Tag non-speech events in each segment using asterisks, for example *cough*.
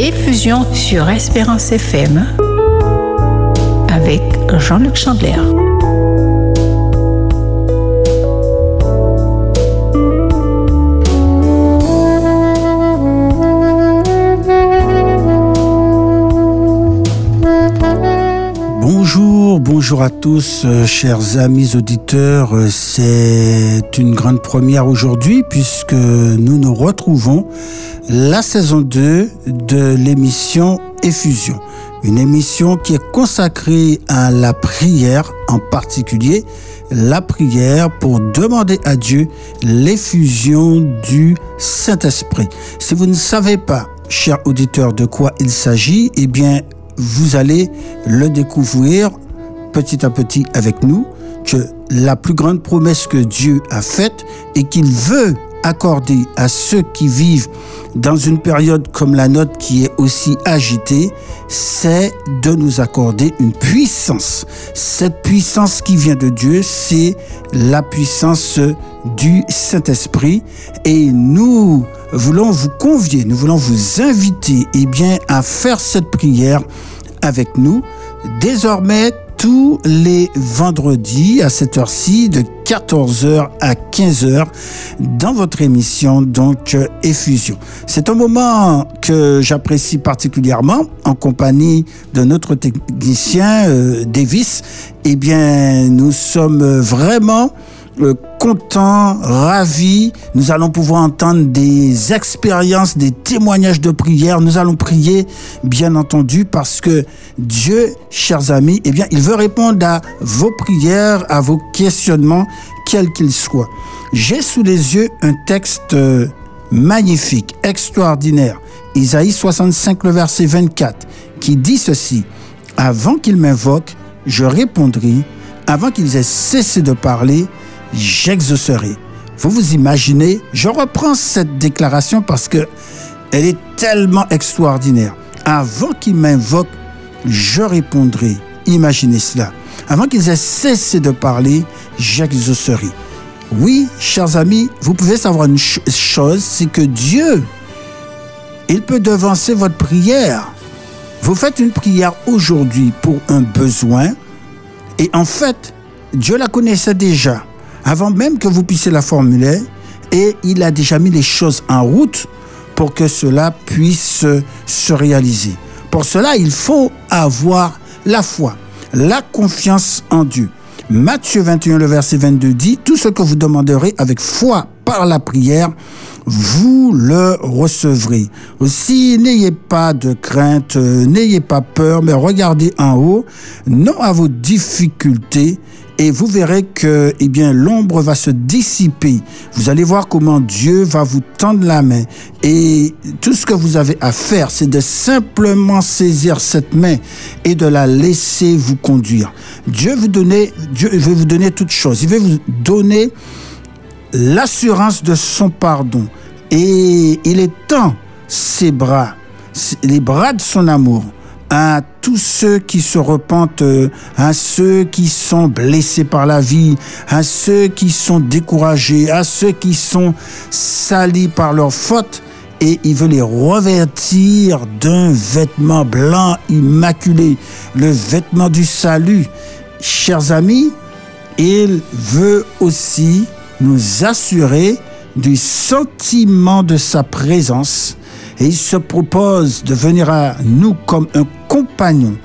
Effusion sur Espérance FM avec Jean-Luc Chandler. Bonjour, bonjour à tous, euh, chers amis auditeurs. Euh, C'est une grande première aujourd'hui puisque nous nous retrouvons la saison 2 de l'émission Effusion. Une émission qui est consacrée à la prière, en particulier la prière pour demander à Dieu l'effusion du Saint-Esprit. Si vous ne savez pas, chers auditeurs, de quoi il s'agit, eh bien, vous allez le découvrir petit à petit avec nous, que la plus grande promesse que Dieu a faite et qu'il veut accorder à ceux qui vivent dans une période comme la nôtre qui est aussi agitée, c'est de nous accorder une puissance. Cette puissance qui vient de Dieu, c'est la puissance du Saint-Esprit et nous voulons vous convier, nous voulons vous inviter eh bien, à faire cette prière avec nous. Désormais, tous les vendredis à cette heure-ci de 14h à 15h dans votre émission donc Effusion. C'est un moment que j'apprécie particulièrement en compagnie de notre technicien euh, Davis. Eh bien, nous sommes vraiment euh, contents, ravis. Nous allons pouvoir entendre des expériences, des témoignages de prière. Nous allons prier, bien entendu, parce que Dieu, chers amis, eh bien, il veut répondre à vos prières, à vos questionnements, quels qu'ils soient. J'ai sous les yeux un texte euh, magnifique, extraordinaire. Isaïe 65, le verset 24, qui dit ceci. Avant qu'ils m'invoquent, je répondrai. Avant qu'ils aient cessé de parler, j'exaucerai. Vous vous imaginez, je reprends cette déclaration parce que elle est tellement extraordinaire. Avant qu'ils m'invoquent, je répondrai. Imaginez cela. Avant qu'ils aient cessé de parler, j'exaucerai. Oui, chers amis, vous pouvez savoir une ch- chose, c'est que Dieu, il peut devancer votre prière. Vous faites une prière aujourd'hui pour un besoin et en fait, Dieu la connaissait déjà avant même que vous puissiez la formuler et il a déjà mis les choses en route pour que cela puisse se réaliser. Pour cela, il faut avoir la foi, la confiance en Dieu. Matthieu 21, le verset 22 dit, Tout ce que vous demanderez avec foi par la prière, vous le recevrez. Aussi, n'ayez pas de crainte, n'ayez pas peur, mais regardez en haut, non à vos difficultés, et vous verrez que eh bien l'ombre va se dissiper. Vous allez voir comment Dieu va vous tendre la main et tout ce que vous avez à faire, c'est de simplement saisir cette main et de la laisser vous conduire. Dieu vous donner Dieu veut vous donner toutes choses. Il veut vous donner l'assurance de son pardon et il étend ses bras, les bras de son amour à tous ceux qui se repentent, euh, à ceux qui sont blessés par la vie, à ceux qui sont découragés, à ceux qui sont salis par leurs fautes, et il veut les revêtir d'un vêtement blanc immaculé, le vêtement du salut. Chers amis, il veut aussi nous assurer du sentiment de sa présence et il se propose de venir à nous comme un compagnon.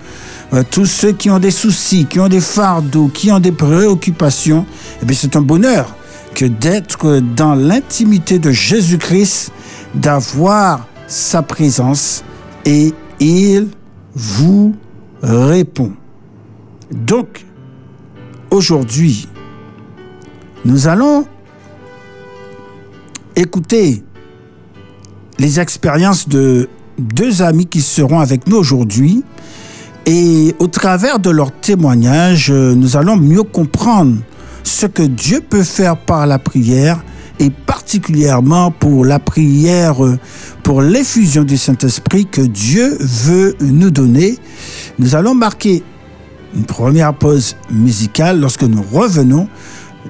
Euh, tous ceux qui ont des soucis, qui ont des fardeaux, qui ont des préoccupations, eh bien c'est un bonheur que d'être dans l'intimité de Jésus-Christ, d'avoir sa présence et il vous répond. Donc, aujourd'hui, nous allons écouter les expériences de deux amis qui seront avec nous aujourd'hui. Et au travers de leur témoignage, nous allons mieux comprendre ce que Dieu peut faire par la prière et particulièrement pour la prière, pour l'effusion du Saint-Esprit que Dieu veut nous donner. Nous allons marquer une première pause musicale. Lorsque nous revenons,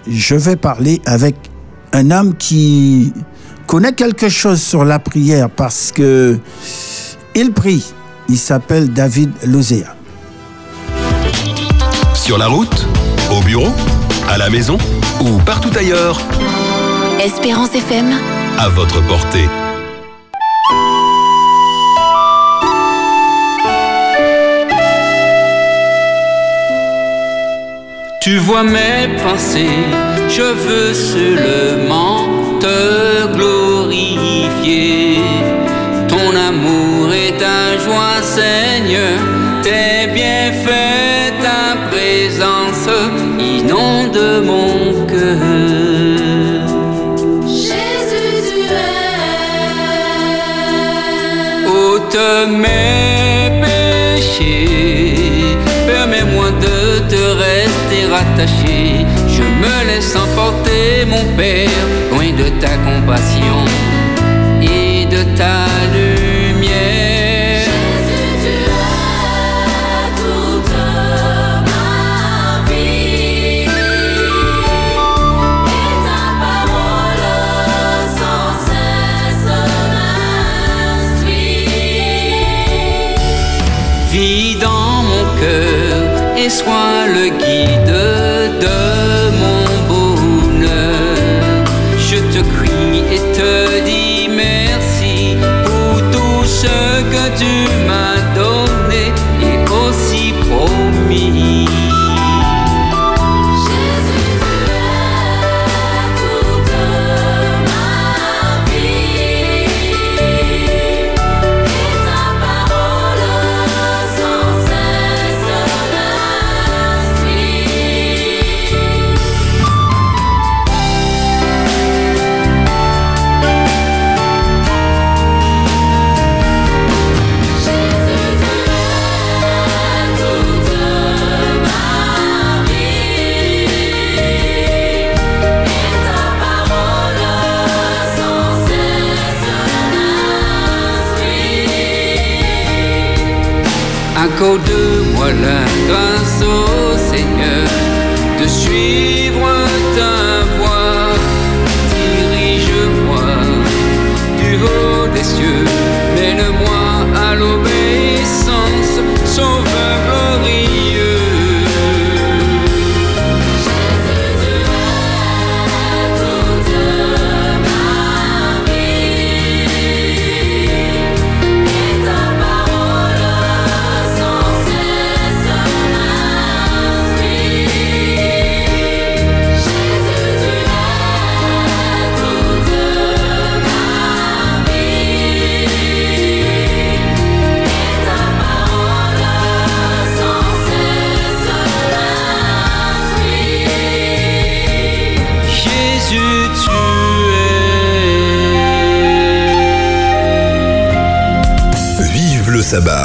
je vais parler avec un homme qui connaît quelque chose sur la prière parce que Il prie. Il s'appelle David Lozea. Sur la route, au bureau, à la maison ou partout ailleurs, Espérance FM. à votre portée. Tu vois mes pensées, je veux seulement te glorifier. Ton amour et ta joie, Seigneur, tes bienfaits, ta présence inonde mon cœur. Jésus, tu es. ôte mes péchés. Permets-moi de te rester attaché. Je me laisse emporter, mon Père, loin de ta compassion que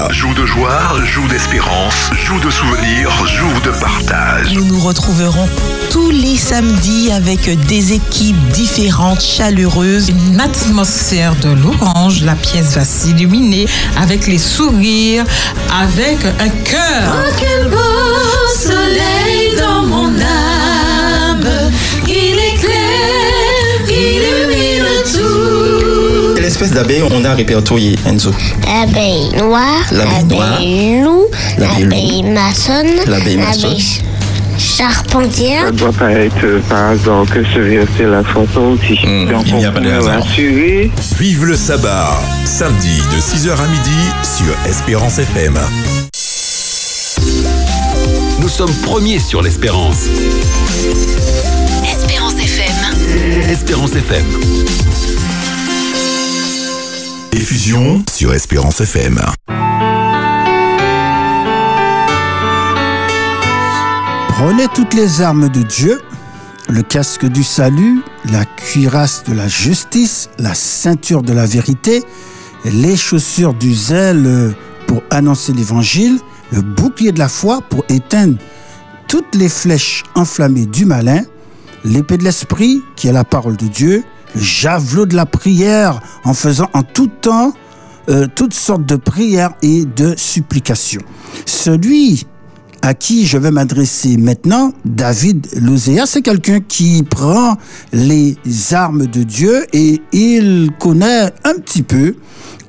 Joue de joie, joue d'espérance, joue de souvenirs, joue de partage. Nous nous retrouverons tous les samedis avec des équipes différentes, chaleureuses. Une atmosphère de l'orange, la pièce va s'illuminer avec les sourires, avec un cœur. Oh, quel beau soleil tout. Quelle espèce d'abeille on a répertorié, Enzo L'abeille noire, L'abeille noire. l'abeille loup, L'abeille maçonne, L'abeille charpentière. Ça doit pas être par hasard que ce verset la photo aussi. Hmm, Donc il n'y a on pas de hasard. Vive le sabbat. Samedi de 6h à midi sur Espérance FM. Nous sommes premiers sur l'espérance. Espérance FM. Espérance FM. Diffusion sur Espérance FM. Prenez toutes les armes de Dieu, le casque du salut, la cuirasse de la justice, la ceinture de la vérité, les chaussures du zèle pour annoncer l'évangile, le bouclier de la foi pour éteindre toutes les flèches enflammées du malin, l'épée de l'esprit qui est la parole de Dieu, javelot de la prière en faisant en tout temps euh, toutes sortes de prières et de supplications. Celui à qui je vais m'adresser maintenant, David Lozea, c'est quelqu'un qui prend les armes de Dieu et il connaît un petit peu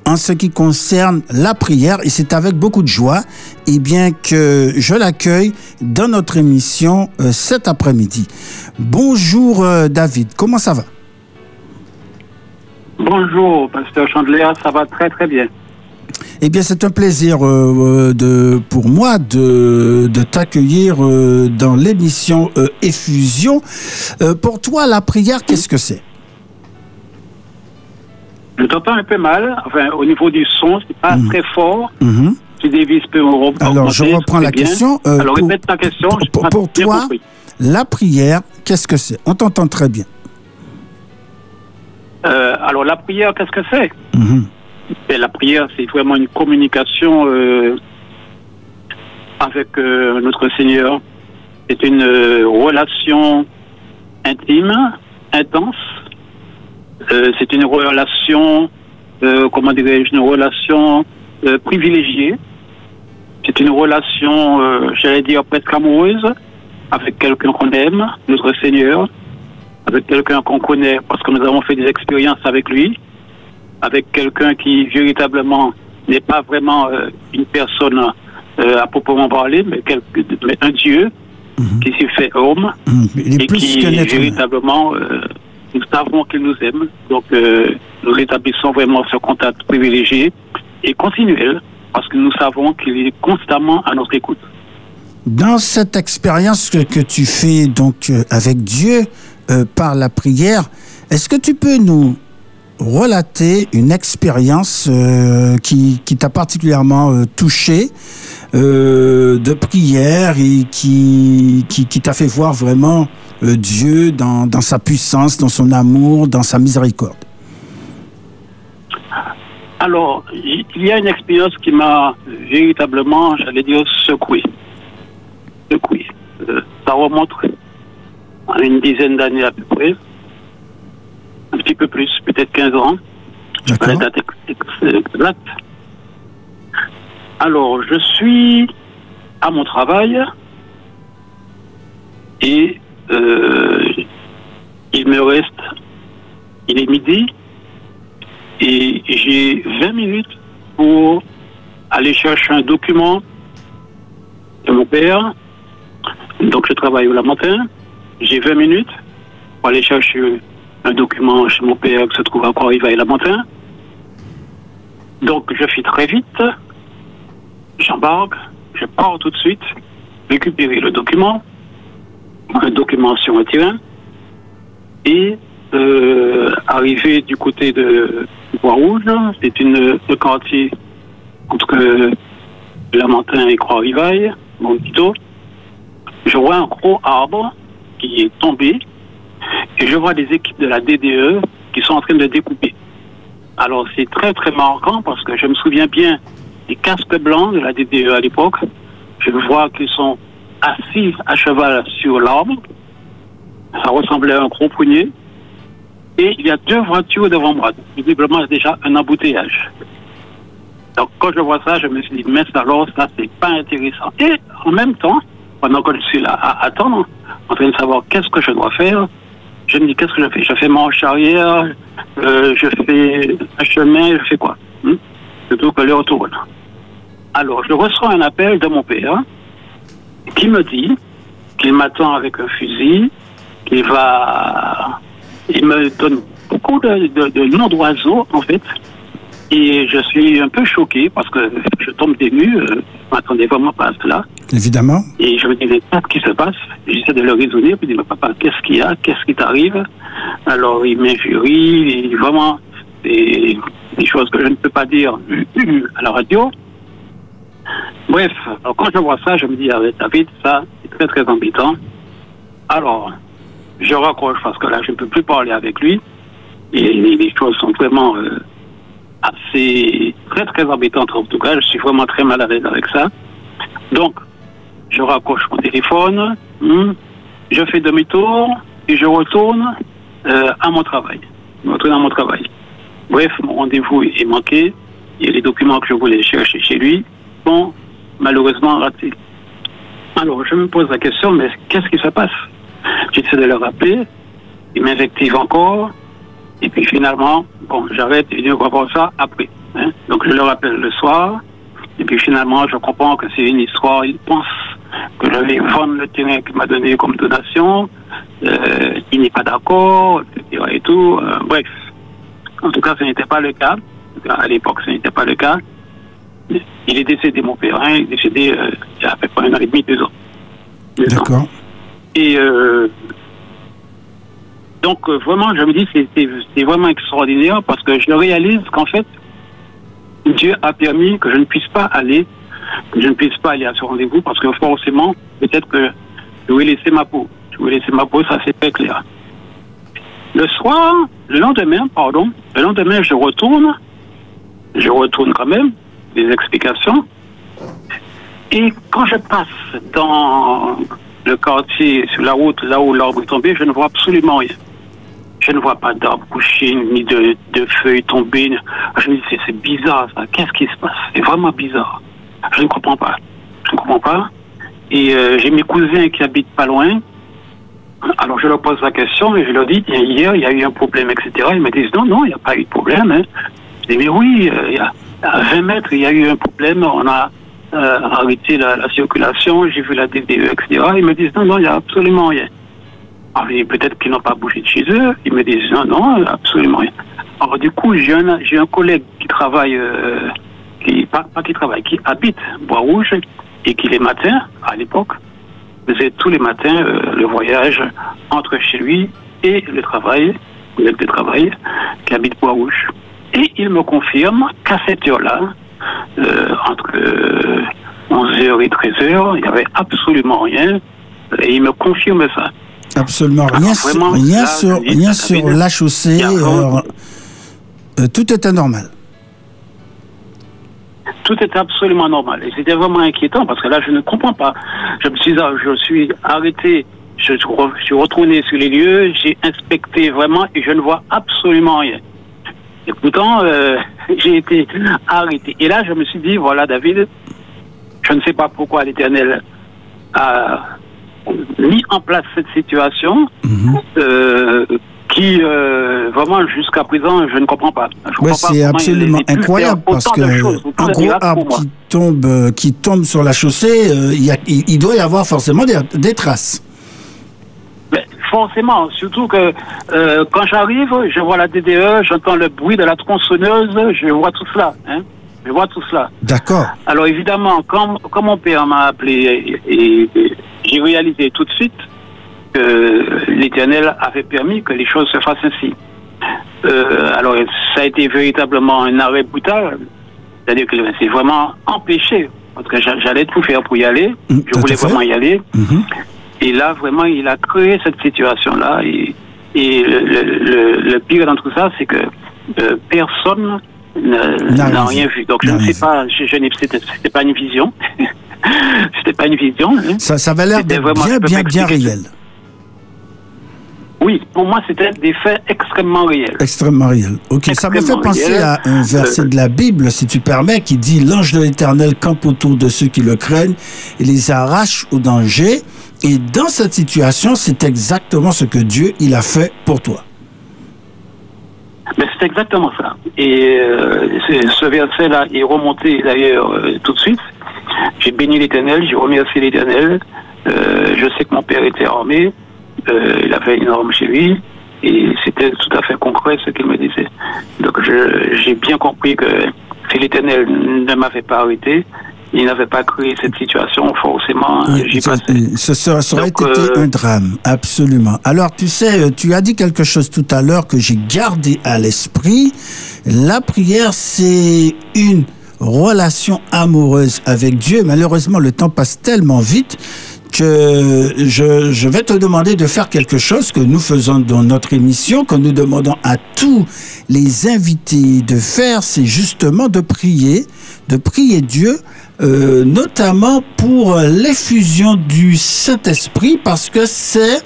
en ce qui concerne la prière et c'est avec beaucoup de joie et bien que je l'accueille dans notre émission euh, cet après-midi. Bonjour euh, David, comment ça va? Bonjour, pasteur Chandler, ça va très très bien. Eh bien, c'est un plaisir euh, de, pour moi de, de t'accueillir euh, dans l'émission euh, Effusion. Euh, pour toi, la prière, qu'est-ce que c'est? Je t'entends un peu mal, enfin au niveau du son, c'est pas très fort. Mhm. Tu dévises peu au. Alors, je reprends la question. euh, Alors, pour- répète ta question. pour- toi. La prière, qu'est-ce que c'est? On t'entend très bien. Euh, alors, la prière, qu'est-ce que c'est Mhm. La prière, c'est vraiment une communication euh, avec euh, notre Seigneur. C'est une relation intime, intense. C'est une relation, euh, comment dirais-je, une relation privilégiée. C'est une relation, j'allais dire, presque amoureuse avec quelqu'un qu'on aime, notre Seigneur, avec quelqu'un qu'on connaît parce que nous avons fait des expériences avec lui, avec quelqu'un qui véritablement n'est pas vraiment euh, une personne euh, à proprement parler, mais, un Dieu qui s'est fait homme Mhm. Et qui véritablement, euh, nous savons qu'il nous aime. Donc, nous établissons vraiment ce contact privilégié et continuel parce que nous savons qu'il est constamment à notre écoute. Dans cette expérience que, que tu fais donc avec Dieu euh, par la prière, est-ce que tu peux nous relater une expérience euh, qui, t'a particulièrement euh, touché euh, de prière et qui, qui, qui t'a fait voir vraiment Dieu dans, dans sa puissance, dans son amour, dans sa miséricorde? Alors, il y a une expérience qui m'a véritablement, j'allais dire, secoué. Secoué. Ça remonte une dizaine d'années à peu près. Un petit peu plus, peut-être 15 ans. La date ex- ex- exacte. Alors, je suis à mon travail et euh, il me reste, il est midi et j'ai 20 minutes pour aller chercher un document de mon père. Donc je travaille le matin. J'ai 20 minutes pour aller chercher un document chez mon père qui se trouve à Croix-Rivaille le matin. Donc je fais très vite. J'embarque. Je pars tout de suite récupérer le document. Un document sur un terrain. Et euh, arrivé du côté de Bois-Rouge, c'est une le quartier entre Lamentin et Croix-Rivaille, mon. Je vois un gros arbre qui est tombé et je vois des équipes de la DDE qui sont en train de découper. Alors c'est très très marquant parce que je me souviens bien des casques blancs de la DDE à l'époque. Je vois qu'ils sont assis à cheval sur l'arbre. Ça ressemblait à un gros poignet. Et il y a deux voitures devant moi. Visiblement, déjà un embouteillage. Donc, quand je vois ça, je me suis dit, mais alors, ça, c'est pas intéressant. Et en même temps, pendant que je suis là à attendre, en train de savoir qu'est-ce que je dois faire, je me dis, qu'est-ce que je fais? Je fais marche arrière, euh, je fais un chemin, je fais quoi? Hmm? Plutôt que l'heure tourne. Alors, je reçois un appel de mon père qui me dit qu'il m'attend avec un fusil, qu'il va... Il me donne beaucoup de noms d'oiseaux, en fait. Et je suis un peu choqué parce que je tombe des nues. euh, je m'attendais vraiment pas à cela. Évidemment. Et je me dis, mais qu'est-ce qui se passe? J'essaie de le raisonner. Je dis, mais papa, qu'est-ce qu'il y a? Qu'est-ce qui t'arrive? Alors, il m'injurie. Vraiment, des, des choses que je ne peux pas dire *clears throat* à la radio. Bref, alors quand je vois ça, je me dis, ah, David, ça, c'est très, très embêtant. Alors, je raccroche parce que là, je ne peux plus parler avec lui. Et les, les choses sont vraiment euh, assez, très, très embêtantes en tout cas. Je suis vraiment très mal à l'aise avec ça. Donc, je raccroche mon téléphone, hmm, je fais demi-tour et je retourne euh, à mon travail. Je retourne à mon travail. Bref, mon rendez-vous est manqué et les documents que je voulais chercher chez lui sont malheureusement ratés. Alors, je me pose la question, mais qu'est-ce qui se passe? J'essaie de le rappeler, il m'invective encore, et puis finalement, bon, j'arrête et va voir ça après. hein. Donc je le rappelle le soir. Et puis finalement, je comprends que c'est une histoire. Il pense que je vais vendre le terrain qu'il m'a donné comme donation. Euh, il n'est pas d'accord, etc. Et tout. Euh, bref. En tout cas, ce n'était pas le cas. À l'époque, ce n'était pas le cas. Il est décédé, mon père. hein. Il est décédé euh, il y a à peu près un an et demi, deux ans. Deux ans. D'accord. Et euh, donc, euh, vraiment, je me dis, c'est- vraiment extraordinaire parce que je réalise qu'en fait, Dieu a permis que je ne puisse pas aller, que je ne puisse pas aller à ce rendez-vous parce que forcément, peut-être que je vais laisser ma peau. Je vais laisser ma peau, ça c'est très clair. Le soir, le lendemain, pardon, le lendemain, je retourne, je retourne quand même, des explications. Et quand je passe dans le quartier, sur la route, là où l'arbre est tombé, je ne vois absolument rien. Je ne vois pas d'arbre couché, ni de, feuilles tombées. Je me dis, c'est- bizarre ça. Qu'est-ce qui se passe? C'est vraiment bizarre. Je ne comprends pas. Je ne comprends pas. Et euh, j'ai mes cousins qui habitent pas loin. Alors je leur pose la question et je leur dis, hier, il y a eu un problème, etc. Ils me disent, non, non, il n'y a pas eu de problème. Hein. Je dis, mais oui, euh, y a, à 20 mètres, il y a eu un problème. On a euh, arrêté la, la circulation, j'ai vu la DDE, etc. Ils me disent, non, non, il n'y a absolument rien. Dis, peut-être qu'ils n'ont pas bougé de chez eux. Ils me disent, non, non, absolument rien. Alors, du coup, j'ai un, j'ai un collègue qui travaille, euh, qui, pas, pas qui travaille, qui habite Bois-Rouge et qui, les matins, à l'époque, faisait tous les matins euh, le voyage entre chez lui et le travail, collègue de travail, qui habite Bois-Rouge. Et il me confirme qu'à cette heure-là, euh, entre euh, 11h et 13h, il n'y avait absolument rien. Et il me confirme ça. Absolument rien, Alors, sur- rien là, sur, rien la chaussée. euh, euh, tout était normal. tout était absolument normal. Et c'était vraiment inquiétant parce que là, je ne comprends pas. Je me suis, je suis arrêté, je suis re- je suis retourné sur les lieux, j'ai inspecté vraiment et je ne vois absolument rien. Et pourtant, euh, *laughs* j'ai été arrêté. Et là, je me suis dit, voilà, David, je ne sais pas pourquoi l'Éternel a mis en place cette situation euh, qui, euh, vraiment, jusqu'à présent, je ne comprends pas. Ouais, c'est absolument incroyable parce que choses, un gros arbre qui tombe, euh, qui tombe sur la chaussée, euh, il y a- il, il doit y avoir forcément des, des traces. Mais forcément, surtout que quand j'arrive, je vois la DDE, j'entends le bruit de la tronçonneuse, je vois tout cela. Hein, je vois tout cela. D'accord. Alors évidemment, quand, quand mon père m'a appelé, et, et- et j'ai réalisé tout de suite que l'Éternel avait permis que les choses se fassent ainsi. Euh, alors ça a été véritablement un arrêt brutal, c'est-à-dire que c'est vraiment empêché, parce que j'a- j'allais tout faire pour y aller, Mm, tout je voulais vraiment y aller. Mhm. Et là, vraiment, il a créé cette situation-là. Et, et le, le- le- le pire dans tout ça, c'est que euh, personne n'a rien vu. Donc, je ne sais pas, je, c'était pas une vision. *laughs* c'était pas une vision. hein. Ça, ça avait l'air bien, bien, réel. Oui, pour moi, c'était des faits extrêmement réels. Extrêmement réel. Ok, ça me fait penser réel. à un verset Euh, de la Bible, si tu permets, qui dit L'ange de l'Éternel campe autour de ceux qui le craignent et les arrache au danger. Et dans cette situation, c'est exactement ce que Dieu il a fait pour toi. Mais c'est exactement ça. Et euh, ce verset-là est remonté d'ailleurs euh, tout de suite. J'ai béni l'Éternel, j'ai remercié l'Éternel. Euh, je sais que mon père était armé, euh, il avait une arme chez lui, et c'était tout à fait concret ce qu'il me disait. Donc j'ai bien compris que si l'Éternel ne m'avait pas arrêté, il n'avait pas créé cette situation, forcément, Oui, j'y passais. ça aurait Donc, été euh, un drame, absolument. Alors, tu sais, tu as dit quelque chose tout à l'heure que j'ai gardé à l'esprit. La prière, c'est une relation amoureuse avec Dieu. Malheureusement, le temps passe tellement vite que je, je vais te demander de faire quelque chose que nous faisons dans notre émission, que nous demandons à tous les invités de faire, c'est justement de prier, de prier Dieu, euh, notamment pour l'effusion du Saint-Esprit, parce que c'est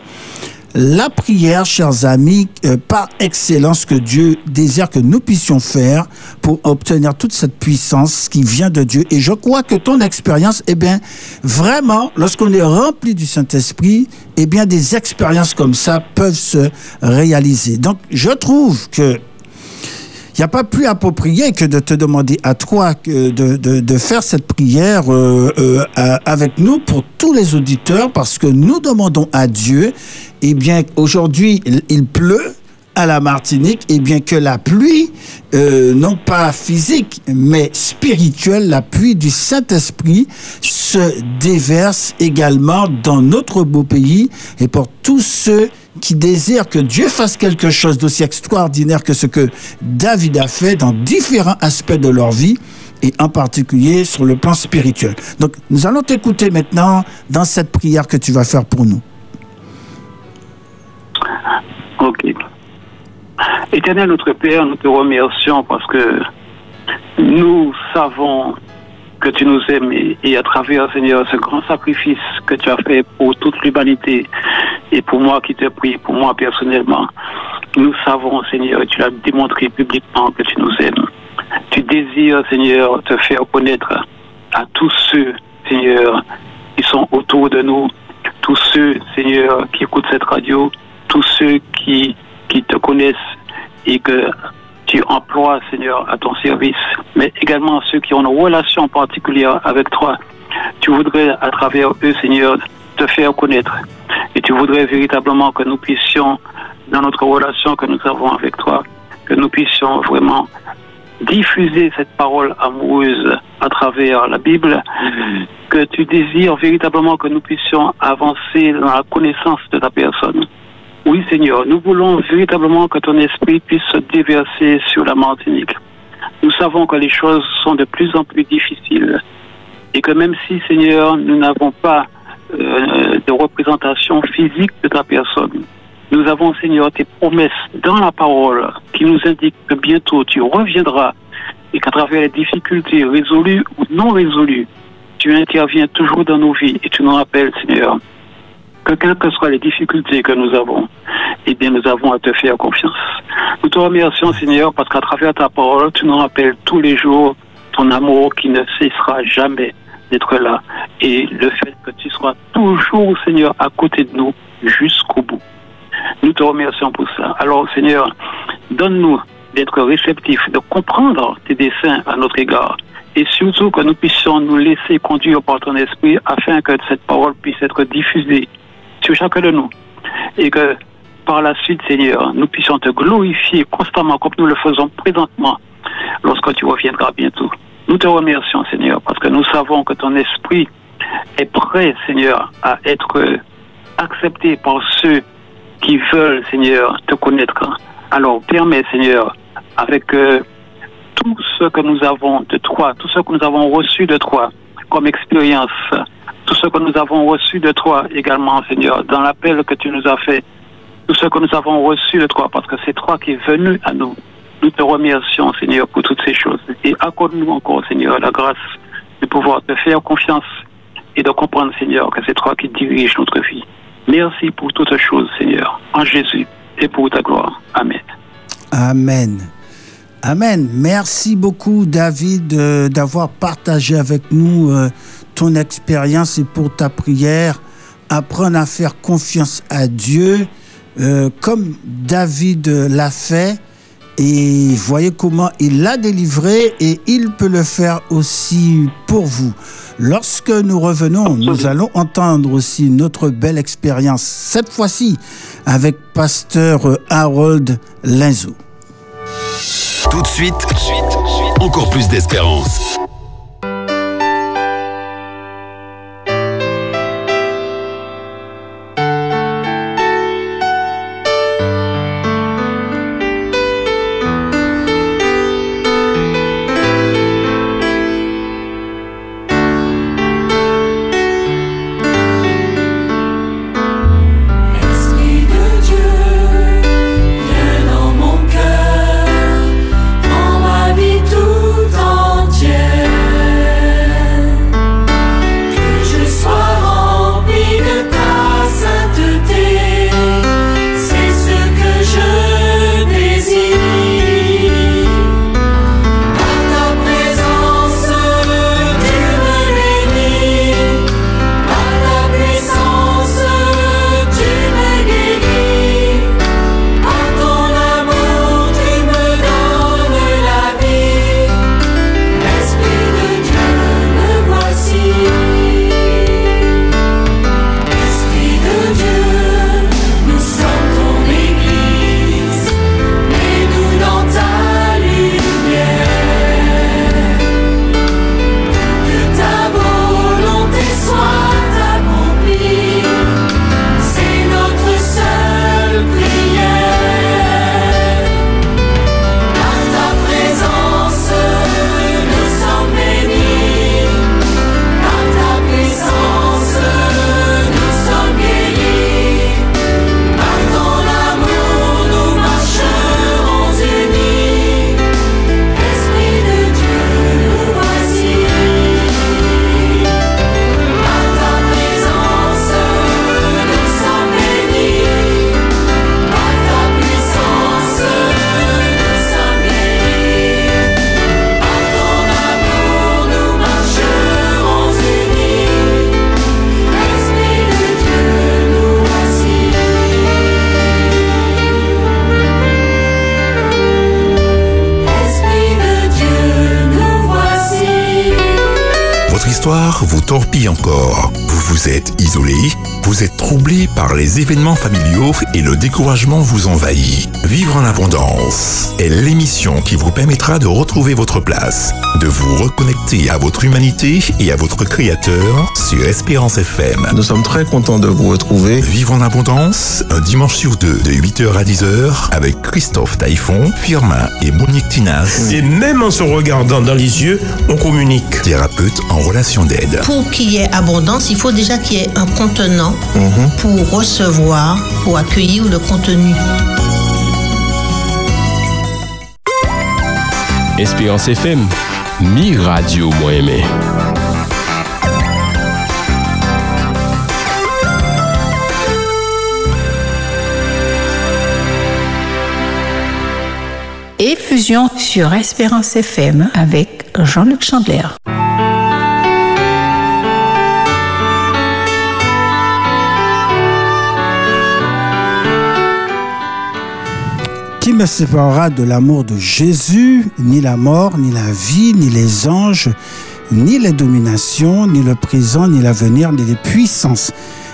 la prière, chers amis, euh, par excellence que Dieu désire que nous puissions faire pour obtenir toute cette puissance qui vient de Dieu. Et je crois que ton expérience, eh bien, vraiment, lorsqu'on est rempli du Saint-Esprit, eh bien, des expériences comme ça peuvent se réaliser. Donc, je trouve que il n'y a pas plus approprié que de te demander à toi de, de, faire cette prière euh, euh, avec nous pour tous les auditeurs parce que nous demandons à Dieu, eh bien, aujourd'hui, il, pleut à la Martinique, et bien que la pluie, euh, non pas physique, mais spirituelle, la pluie du Saint-Esprit se déverse également dans notre beau pays. Et pour tous ceux qui désirent que Dieu fasse quelque chose d'aussi extraordinaire que ce que David a fait dans différents aspects de leur vie et en particulier sur le plan spirituel. Donc, nous allons t'écouter maintenant dans cette prière que tu vas faire pour nous. Ok. Éternel notre Père, nous te remercions parce que nous savons que tu nous aimes et à travers, Seigneur, ce grand sacrifice que tu as fait pour toute l'humanité et pour moi qui te prie, pour moi personnellement, nous savons, Seigneur, et tu l'as démontré publiquement que tu nous aimes. Tu désires, Seigneur, te faire connaître à tous ceux, Seigneur, qui sont autour de nous, tous ceux, Seigneur, qui écoutent cette radio, tous ceux qui, qui te connaissent et que tu emploies, Seigneur, à ton service, mais également ceux qui ont une relation particulière avec toi. Tu voudrais, à travers eux, Seigneur, te faire connaître. Et tu voudrais véritablement que nous puissions, dans notre relation que nous avons avec toi, que nous puissions vraiment diffuser cette parole amoureuse à travers la Bible, que tu désires véritablement que nous puissions avancer dans la connaissance de ta personne. Oui, Seigneur, nous voulons véritablement que ton esprit puisse se déverser sur la Martinique. Nous savons que les choses sont de plus en plus difficiles et que même si, Seigneur, nous n'avons pas euh, de représentation physique de ta personne, nous avons, Seigneur, tes promesses dans la parole qui nous indiquent que bientôt tu reviendras et qu'à travers les difficultés résolues ou non résolues, tu interviens toujours dans nos vies et tu nous rappelles, Seigneur, que quelles que soient les difficultés que nous avons, eh bien, nous avons à te faire confiance. Nous te remercions, Seigneur, parce qu'à travers ta parole, tu nous rappelles tous les jours ton amour qui ne cessera jamais d'être là et le fait que tu sois toujours, Seigneur, à côté de nous jusqu'au bout. Nous te remercions pour ça. Alors, Seigneur, donne-nous d'être réceptifs, de comprendre tes desseins à notre égard. Et surtout que nous puissions nous laisser conduire par ton esprit afin que cette parole puisse être diffusée sur chacun de nous. Et que par la suite, Seigneur, nous puissions te glorifier constamment comme nous le faisons présentement lorsque tu reviendras bientôt. Nous te remercions, Seigneur, parce que nous savons que ton esprit est prêt, Seigneur, à être accepté par ceux qui veulent, Seigneur, te connaître. Alors, permets, Seigneur, avec euh, tout ce que nous avons de toi, tout ce que nous avons reçu de toi comme expérience, tout ce que nous avons reçu de toi également, Seigneur, dans l'appel que tu nous as fait, tout ce que nous avons reçu de toi, parce que c'est toi qui es venu à nous. Nous te remercions, Seigneur, pour toutes ces choses. Et accorde-nous encore, Seigneur, la grâce de pouvoir te faire confiance et de comprendre, Seigneur, que c'est toi qui diriges notre vie. Merci pour toutes choses, Seigneur, en Jésus et pour ta gloire. Amen. Amen. Amen. Merci beaucoup, David, euh, d'avoir partagé avec nous euh, ton expérience et pour ta prière. Apprendre à faire confiance à Dieu, euh, comme David l'a fait. Et voyez comment il l'a délivré et il peut le faire aussi pour vous. Lorsque nous revenons, nous allons entendre aussi notre belle expérience, cette fois-ci avec pasteur Harold Linzo. Tout de suite, encore plus d'espérance. Troublé par les événements familiaux et le découragement vous envahit. Vivre en abondance est l'émission qui vous permettra de retrouver votre place, de vous reconnecter à votre humanité et à votre créateur sur Espérance FM. Nous sommes très contents de vous retrouver. Vivre en abondance, un dimanche sur deux, de 8h à 10h, avec Christophe Taïfon, Firmin et Monique Tinas. Et même en se regardant dans les yeux, on communique. Thérapeute en relation d'aide. Pour qu'il y ait abondance, il faut déjà qu'il y ait un contenant Mhm. pour recevoir, pour accueillir le contenu. Espérance FM, mi radio moi aimé. Et fusion sur Espérance FM avec Jean-Luc Chandler. Qui me séparera de l'amour de Jésus Ni la mort, ni la vie, ni les anges, ni les dominations, ni le présent, ni l'avenir, ni les puissances,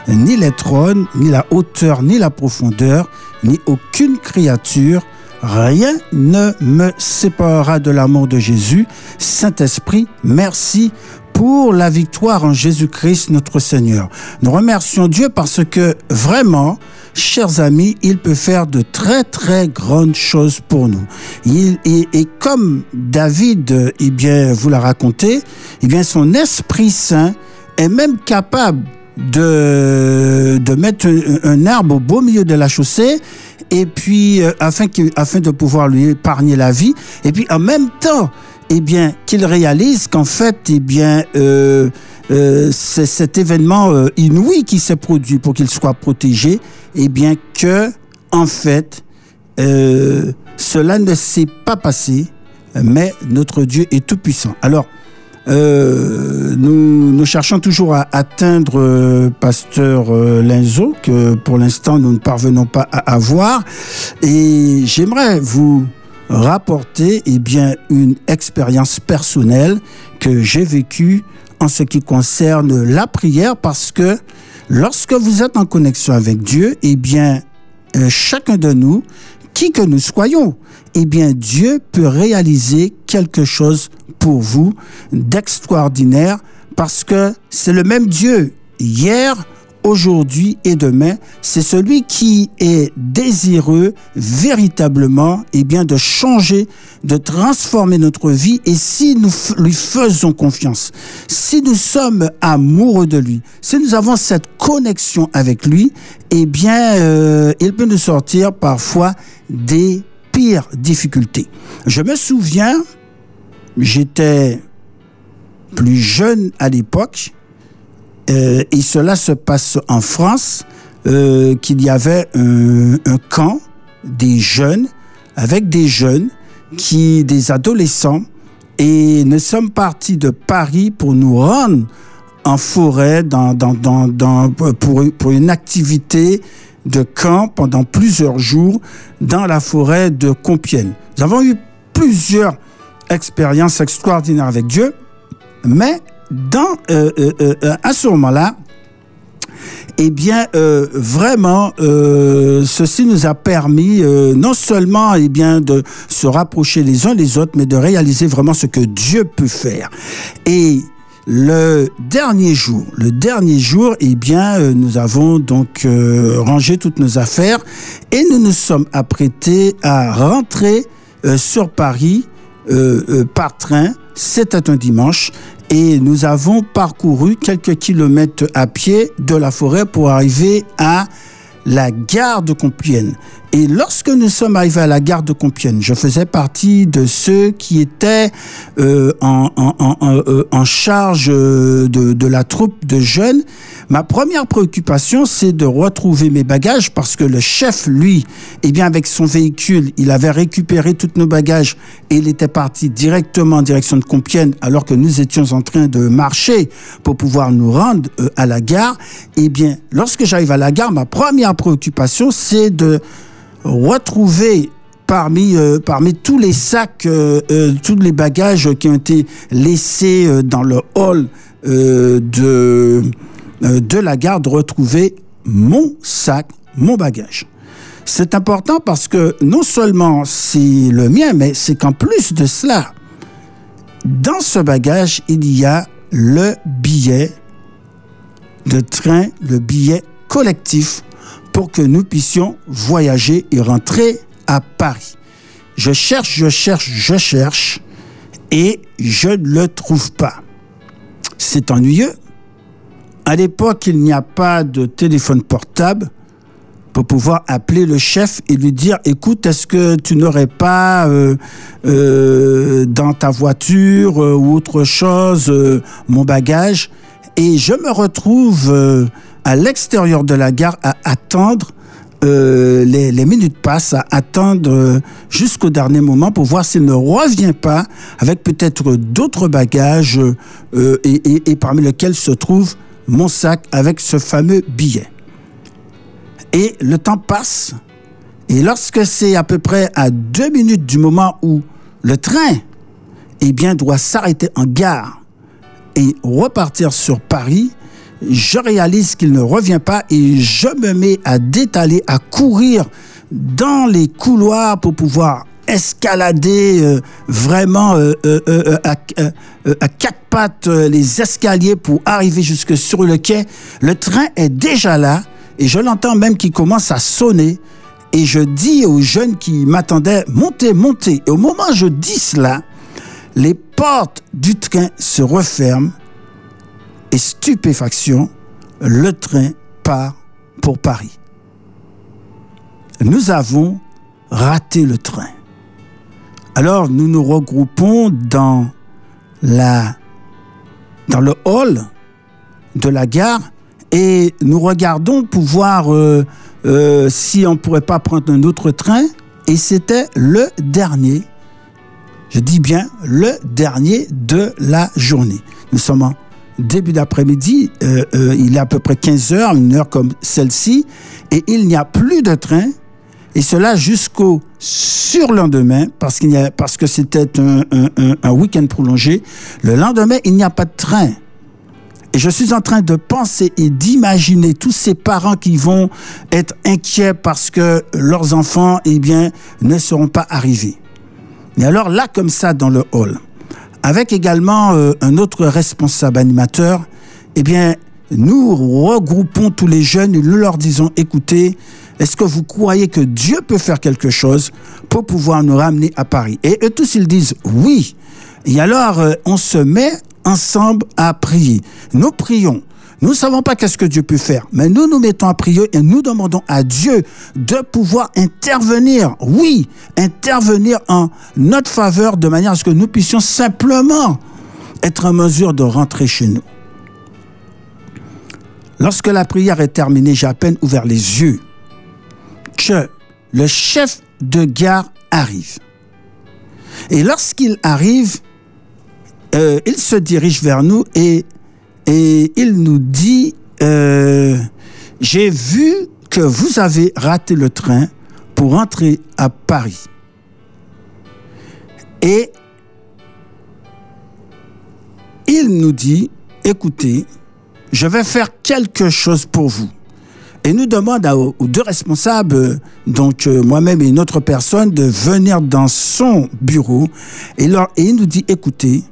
ni les trônes, ni la hauteur, ni la profondeur, ni aucune créature. Rien ne me séparera de l'amour de Jésus. Saint-Esprit, merci pour la victoire en Jésus-Christ notre Seigneur. Nous remercions Dieu parce que vraiment, chers amis, il peut faire de très très grandes choses pour nous. Et, comme David, eh bien, vous l'a raconté, eh bien, son Esprit Saint est même capable de, de mettre un, arbre au beau milieu de la chaussée et puis euh, afin, afin de pouvoir lui épargner la vie et puis en même temps eh bien qu'il réalise qu'en fait eh bien euh, euh, c'est cet événement inouï qui s'est produit pour qu'il soit protégé eh bien que en fait euh, cela ne s'est pas passé mais notre Dieu est tout puissant alors euh, nous, cherchons toujours à atteindre euh, Pasteur euh, que pour l'instant nous ne parvenons pas à avoir. Et j'aimerais vous rapporter eh bien, une expérience personnelle que j'ai vécue en ce qui concerne la prière, parce que lorsque vous êtes en connexion avec Dieu, eh bien, chacun de nous, qui que nous soyons, eh bien, Dieu peut réaliser quelque chose pour vous d'extraordinaire parce que c'est le même Dieu. Hier, aujourd'hui et demain. C'est celui qui est désireux véritablement eh bien, de changer, de transformer notre vie. Et si nous lui faisons confiance, si nous sommes amoureux de lui, si nous avons cette connexion avec lui, eh bien, euh, il peut nous sortir parfois des pires difficultés. Je me souviens, j'étais plus jeune à l'époque, euh, et cela se passe en France, euh, qu'il y avait un, camp des jeunes, avec des jeunes, qui, des adolescents, et nous sommes partis de Paris pour nous rendre en forêt dans, pour une activité de camp pendant plusieurs jours dans la forêt de Compiègne. Nous avons eu plusieurs expériences extraordinaires avec Dieu, mais dans, euh, euh, euh, à ce moment-là, eh bien, euh, vraiment, euh, ceci nous a permis euh, non seulement eh bien, de se rapprocher les uns les autres, mais de réaliser vraiment ce que Dieu peut faire. Et le dernier jour, le dernier jour, eh bien, euh, nous avons donc euh, rangé toutes nos affaires et nous nous sommes apprêtés à rentrer euh, sur Paris par train. C'était un dimanche et nous avons parcouru quelques kilomètres à pied de la forêt pour arriver à la gare de Compiègne. Et lorsque nous sommes arrivés à la gare de Compiègne, je faisais partie de ceux qui étaient euh, en, en, en, en, charge de, de, la troupe de jeunes. Ma première préoccupation, c'est de retrouver mes bagages parce que le chef, lui, eh bien, avec son véhicule, il avait récupéré tous nos bagages et il était parti directement en direction de Compiègne alors que nous étions en train de marcher pour pouvoir nous rendre euh, à la gare. Eh bien, lorsque j'arrive à la gare, ma première préoccupation, c'est de retrouver parmi, euh, parmi tous les sacs, euh, euh, tous les bagages qui ont été laissés dans le hall de, de la gare, retrouver mon sac, mon bagage. C'est important parce que non seulement c'est le mien, mais c'est qu'en plus de cela, dans ce bagage, il y a le billet de train, le billet collectif pour que nous puissions voyager et rentrer à Paris. Je cherche, je cherche, je cherche et je ne le trouve pas. C'est ennuyeux. À l'époque, il n'y a pas de téléphone portable pour pouvoir appeler le chef et lui dire écoute, est-ce que tu n'aurais pas euh, euh, dans ta voiture euh, ou autre chose mon bagage? Et je me retrouve à l'extérieur de la gare à attendre. euh, les, minutes passent à attendre euh, jusqu'au dernier moment pour voir s'il ne revient pas avec peut-être d'autres bagages euh, et, parmi lesquels se trouve mon sac avec ce fameux billet. Et le temps passe. Et lorsque c'est à peu près à deux minutes du moment où le train eh doit s'arrêter en gare et repartir sur Paris, je réalise qu'il ne revient pas et je me mets à détaler, à courir dans les couloirs pour pouvoir escalader euh, vraiment euh, euh, euh, à, euh, euh, à quatre pattes euh, les escaliers pour arriver jusque sur le quai. Le train est déjà là et je l'entends même qui commence à sonner. Et je dis aux jeunes qui m'attendaient, montez, montez. Et au moment où je dis cela, les portes du train se referment et stupéfaction, le train part pour Paris. Nous avons raté le train. Alors nous nous regroupons dans, la, dans le hall de la gare et nous regardons pour voir euh, euh, si on ne pourrait pas prendre un autre train. Et c'était le dernier, je dis bien le dernier de la journée. Nous sommes en début d'après-midi, euh, euh, il est à peu près 15 heures, une heure comme celle-ci, et il n'y a plus de train, et cela jusqu'au surlendemain, parce, y a, parce que c'était un- un- un week-end prolongé. Le lendemain, il n'y a pas de train. Et je suis en train de penser et d'imaginer tous ces parents qui vont être inquiets parce que leurs enfants, eh bien, ne seront pas arrivés. Et alors là, comme ça, dans le hall, avec également euh, un autre responsable animateur, eh bien, nous regroupons tous les jeunes et nous leur disons, écoutez, est-ce que vous croyez que Dieu peut faire quelque chose pour pouvoir nous ramener à Paris? Et eux tous, ils disent oui. Et alors, euh, on se met ensemble à prier. Nous prions. Nous ne savons pas qu'est-ce que Dieu peut faire, mais nous nous mettons à prier et nous demandons à Dieu de pouvoir intervenir, oui, intervenir en notre faveur de manière à ce que nous puissions simplement être en mesure de rentrer chez nous. Lorsque la prière est terminée, j'ai à peine ouvert les yeux que le chef de gare arrive. Et lorsqu'il arrive, euh, il se dirige vers nous et, et il nous dit, euh, j'ai vu que vous avez raté le train pour entrer à Paris. Et il nous dit, écoutez, je vais faire quelque chose pour vous. Et nous demande aux deux responsables, donc euh, moi-même et une autre personne, de venir dans son bureau. Et, et il nous dit, écoutez,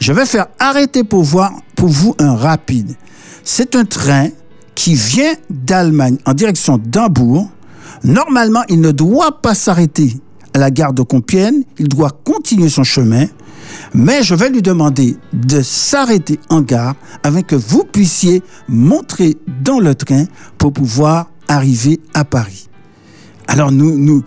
je vais faire arrêter pour, voir, pour vous un rapide. C'est un train qui vient d'Allemagne en direction d'Hambourg. Normalement, il ne doit pas s'arrêter à la gare de Compiègne. Il doit continuer son chemin. Mais je vais lui demander de s'arrêter en gare afin que vous puissiez montrer dans le train pour pouvoir arriver à Paris. Alors nous,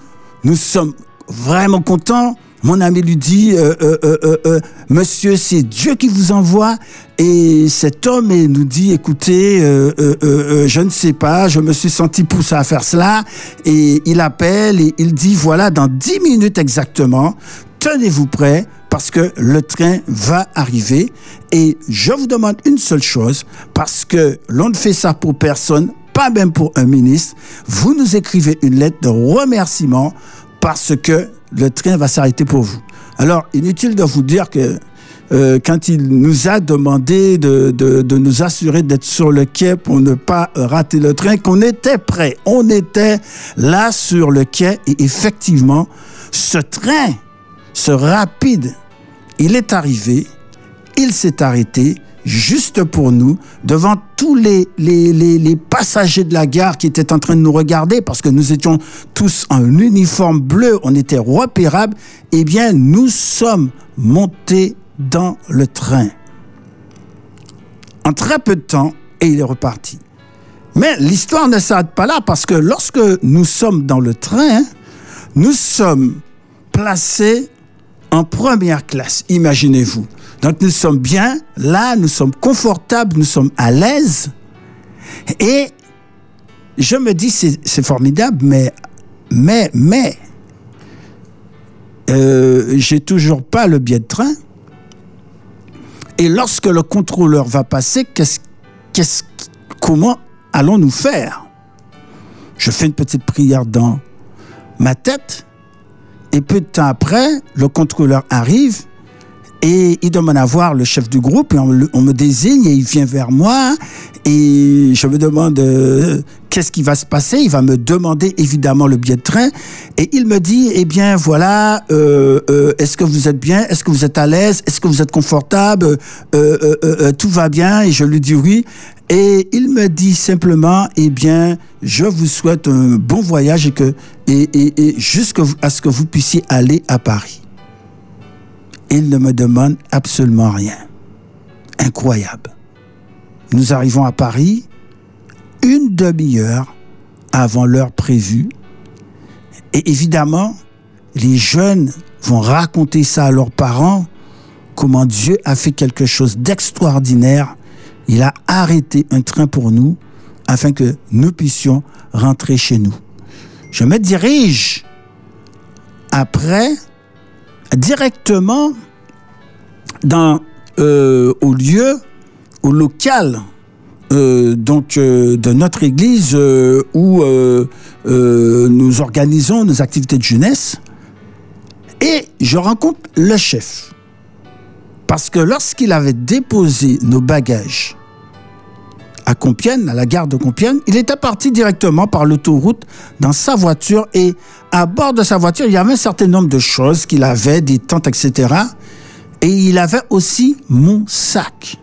sommes vraiment contents. Mon ami lui dit, euh, euh, euh, monsieur, c'est Dieu qui vous envoie. Et cet homme nous dit, écoutez, je ne sais pas, je me suis senti poussé à faire cela. Et il appelle et il dit, voilà, dans 10 minutes exactement, tenez-vous prêts parce que le train va arriver. Et je vous demande une seule chose, parce que l'on ne fait ça pour personne, pas même pour un ministre. Vous nous écrivez une lettre de remerciement parce que le train va s'arrêter pour vous. Alors, inutile de vous dire que euh, quand il nous a demandé de, de, de nous assurer d'être sur le quai pour ne pas rater le train, qu'on était prêt. On était là sur le quai et effectivement, ce train, ce rapide, il est arrivé, il s'est arrêté juste pour nous, devant tous les, passagers de la gare qui étaient en train de nous regarder, parce que nous étions tous en uniforme bleu, on était repérables, eh bien, nous sommes montés dans le train. En très peu de temps, et il est reparti. Mais l'histoire ne s'arrête pas là, parce que lorsque nous sommes dans le train, nous sommes placés en première classe, imaginez-vous. Donc nous sommes bien là, nous sommes confortables, nous sommes à l'aise. Et je me dis, c'est formidable, mais, mais, mais, euh, j'ai toujours pas le billet de train. Et lorsque le contrôleur va passer, qu'est-ce, comment allons-nous faire? Je fais une petite prière dans ma tête. Et peu de temps après, le contrôleur arrive et il demande à voir le chef du groupe et on, me désigne et il vient vers moi et je me demande euh, qu'est-ce qui va se passer? Il va me demander évidemment le billet de train et il me dit eh bien voilà euh, euh, est-ce que vous êtes bien? Est-ce que vous êtes à l'aise? Est-ce que vous êtes confortable? Euh, tout va bien? Et je lui dis oui. Et il me dit simplement eh bien je vous souhaite un bon voyage et que et, et, et jusqu'à ce que vous puissiez aller à Paris il ne me demande absolument rien. Incroyable. Nous arrivons à Paris une demi-heure avant l'heure prévue. Et évidemment, les jeunes vont raconter ça à leurs parents, comment Dieu a fait quelque chose d'extraordinaire. Il a arrêté un train pour nous afin que nous puissions rentrer chez nous. Je me dirige après directement euh, au lieu, au local euh, donc euh, de notre église où nous organisons nos activités de jeunesse et je rencontre le chef. Parce que lorsqu'il avait déposé nos bagages à Compiègne, à la gare de Compiègne, il était parti directement par l'autoroute dans sa voiture et à bord de sa voiture, il y avait un certain nombre de choses qu'il avait, des tentes, etc. Et il avait aussi mon sac.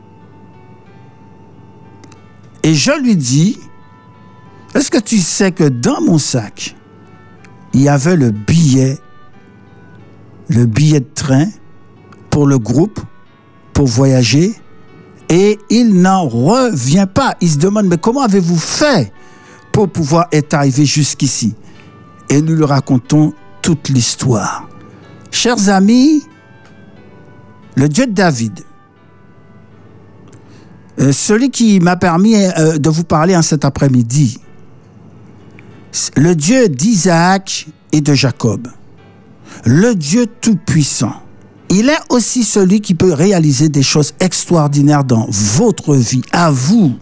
Et je lui dis, est-ce que tu sais que dans mon sac, il y avait le billet, le billet de train pour le groupe, pour voyager, et il n'en revient pas. Il se demande, mais comment avez-vous fait pour pouvoir être arrivé jusqu'ici? Et nous lui racontons toute l'histoire. Chers amis, le Dieu de David, euh, celui qui m'a permis euh, de vous parler en cet après-midi, le Dieu d'Isaac et de Jacob, le Dieu tout-puissant, il est aussi celui qui peut réaliser des choses extraordinaires dans votre vie, à vous.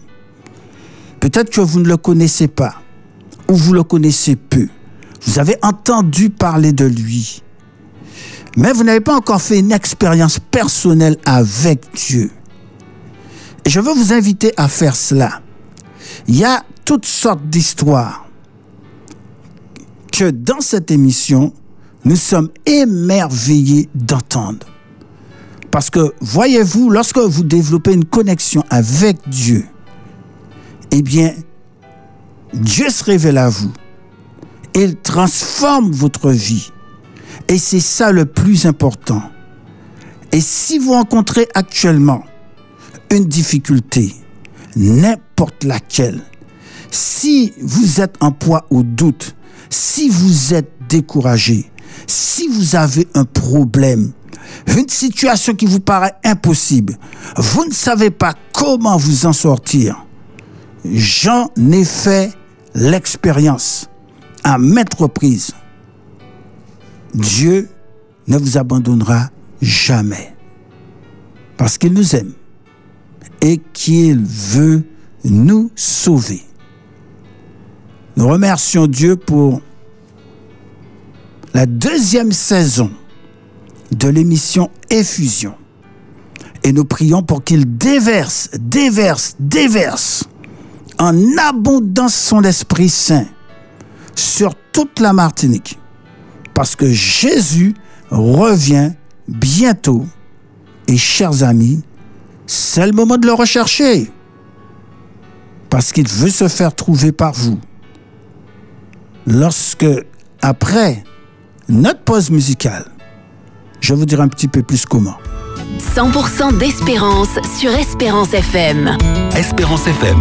Peut-être que vous ne le connaissez pas, ou vous le connaissez peu. Vous avez entendu parler de lui, mais vous n'avez pas encore fait une expérience personnelle avec Dieu. Et je veux vous inviter à faire cela. Il y a toutes sortes d'histoires que dans cette émission, nous sommes émerveillés d'entendre. Parce que, voyez-vous, lorsque vous développez une connexion avec Dieu, eh bien, Dieu se révèle à vous. Il transforme votre vie. Et c'est ça le plus important. Et si vous rencontrez actuellement une difficulté, n'importe laquelle, si vous êtes en poids ou doute, si vous êtes découragé, si vous avez un problème, une situation qui vous paraît impossible, vous ne savez pas comment vous en sortir, j'en ai fait l'expérience à maintes reprises. Dieu ne vous abandonnera jamais parce qu'il nous aime et qu'il veut nous sauver. Nous remercions Dieu pour la deuxième saison de l'émission Effusion. Et nous prions pour qu'il déverse, déverse, déverse en abondance son Esprit Saint sur toute la Martinique. Parce que Jésus revient bientôt. Et chers amis, c'est le moment de le rechercher. Parce qu'il veut se faire trouver par vous. Lorsque, après notre pause musicale, je vais vous dire un petit peu plus comment. 100% d'espérance sur Espérance FM. Espérance FM.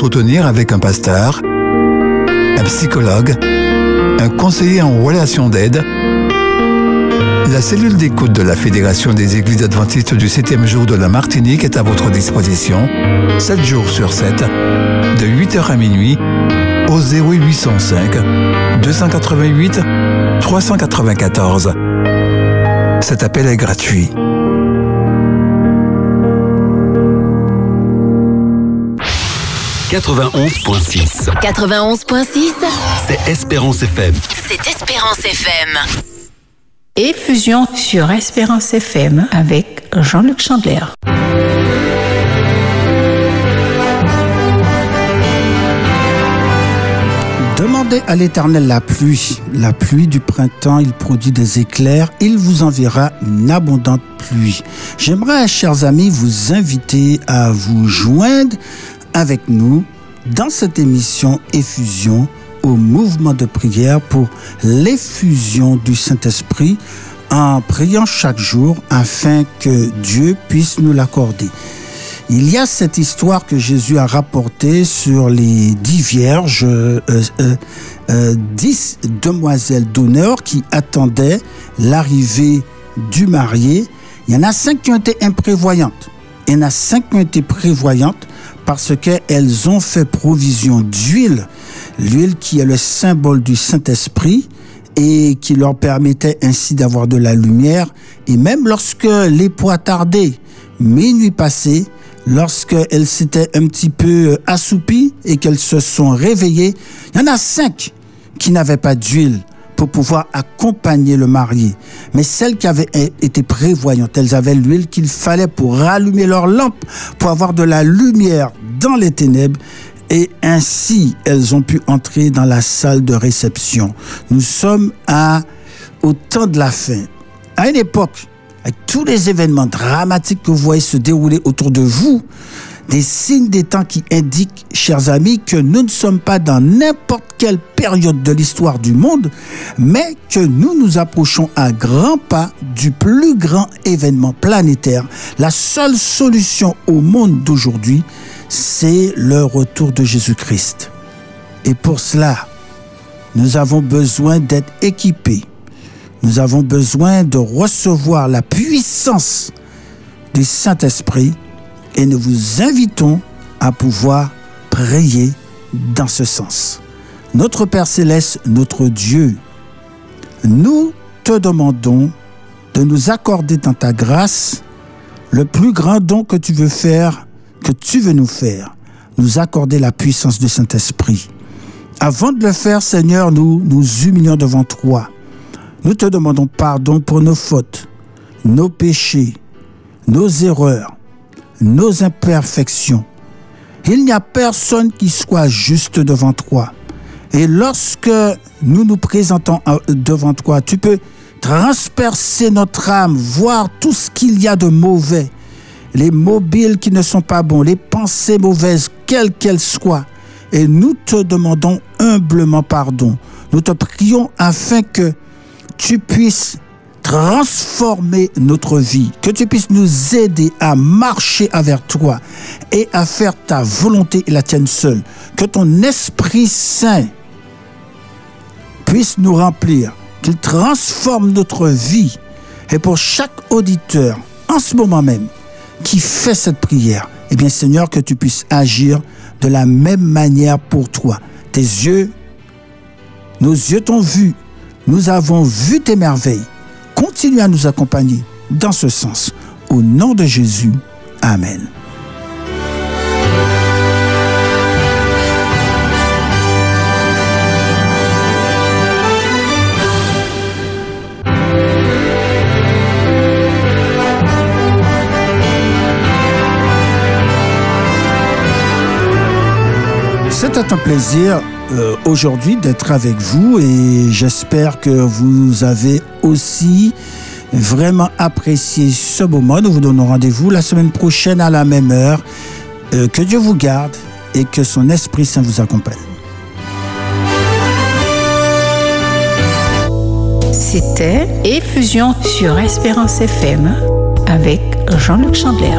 Souhaitez vous entretenir avec un pasteur, un psychologue, un conseiller en relation d'aide. La cellule d'écoute de la Fédération des Églises adventistes du 7e jour de la Martinique est à votre disposition, 7 jours sur 7, de 8h à minuit, au 0805 288 394. Cet appel est gratuit. « 91.6. 91.6, C'est Espérance FM. c'est Espérance FM. Effusion sur Espérance FM avec Jean-Luc Chandler. Demandez à l'Éternel la pluie, la pluie du printemps, il produit des éclairs, il vous enverra une abondante pluie. J'aimerais, chers amis, vous inviter à vous joindre avec nous dans cette émission Effusion au mouvement de prière pour l'effusion du Saint-Esprit en priant chaque jour afin que Dieu puisse nous l'accorder. Il y a cette histoire que Jésus a rapportée sur les dix vierges, euh, euh, euh, dix demoiselles d'honneur qui attendaient l'arrivée du marié. Il y en a cinq qui ont été imprévoyantes. Il y en a cinq qui ont été prévoyantes parce qu'elles ont fait provision d'huile, l'huile qui est le symbole du Saint-Esprit et qui leur permettait ainsi d'avoir de la lumière. Et même lorsque l'époux a tardé, minuit passé, lorsqu'elles s'étaient un petit peu assoupies et qu'elles se sont réveillées, il y en a cinq qui n'avaient pas d'huile pour pouvoir accompagner le marié. Mais celles qui avaient été prévoyantes, elles avaient l'huile qu'il fallait pour rallumer leur lampe, pour avoir de la lumière dans les ténèbres. Et ainsi, elles ont pu entrer dans la salle de réception. Nous sommes à, au temps de la fin. À une époque, avec tous les événements dramatiques que vous voyez se dérouler autour de vous, des signes des temps qui indiquent, chers amis, que nous ne sommes pas dans n'importe quelle période de l'histoire du monde, mais que nous nous approchons à grands pas du plus grand événement planétaire. La seule solution au monde d'aujourd'hui, c'est le retour de Jésus-Christ. Et pour cela, nous avons besoin d'être équipés. Nous avons besoin de recevoir la puissance du Saint-Esprit et nous vous invitons à pouvoir prier dans ce sens. Notre Père céleste, notre Dieu, nous te demandons de nous accorder dans ta grâce le plus grand don que tu veux faire, que tu veux nous faire, nous accorder la puissance du Saint-Esprit. Avant de le faire, Seigneur, nous nous humilions devant toi. Nous te demandons pardon pour nos fautes, nos péchés, nos erreurs, nos imperfections. Il n'y a personne qui soit juste devant toi. Et lorsque nous nous présentons devant toi, tu peux transpercer notre âme, voir tout ce qu'il y a de mauvais, les mobiles qui ne sont pas bons, les pensées mauvaises, quelles qu'elles soient. Et nous te demandons humblement pardon. Nous te prions afin que tu puisses transformer notre vie, que tu puisses nous aider à marcher avec toi et à faire ta volonté et la tienne seule. Que ton Esprit Saint puisse nous remplir, qu'il transforme notre vie. Et pour chaque auditeur, en ce moment même, qui fait cette prière, eh bien Seigneur, que tu puisses agir de la même manière pour toi. Tes yeux, nos yeux t'ont vu, nous avons vu tes merveilles. Continue à nous accompagner dans ce sens. Au nom de Jésus, Amen. C'était un plaisir euh, aujourd'hui d'être avec vous et j'espère que vous avez aussi vraiment apprécié ce moment. Nous vous donnons rendez-vous la semaine prochaine à la même heure. Euh, que Dieu vous garde et que son Esprit Saint vous accompagne. C'était Effusion sur Espérance FM avec Jean-Luc Chandler.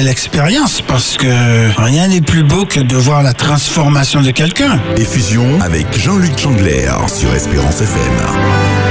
belle expérience parce que rien n'est plus beau que de voir la transformation de quelqu'un. Effusion avec Jean-Luc Chandler sur Espérance FM.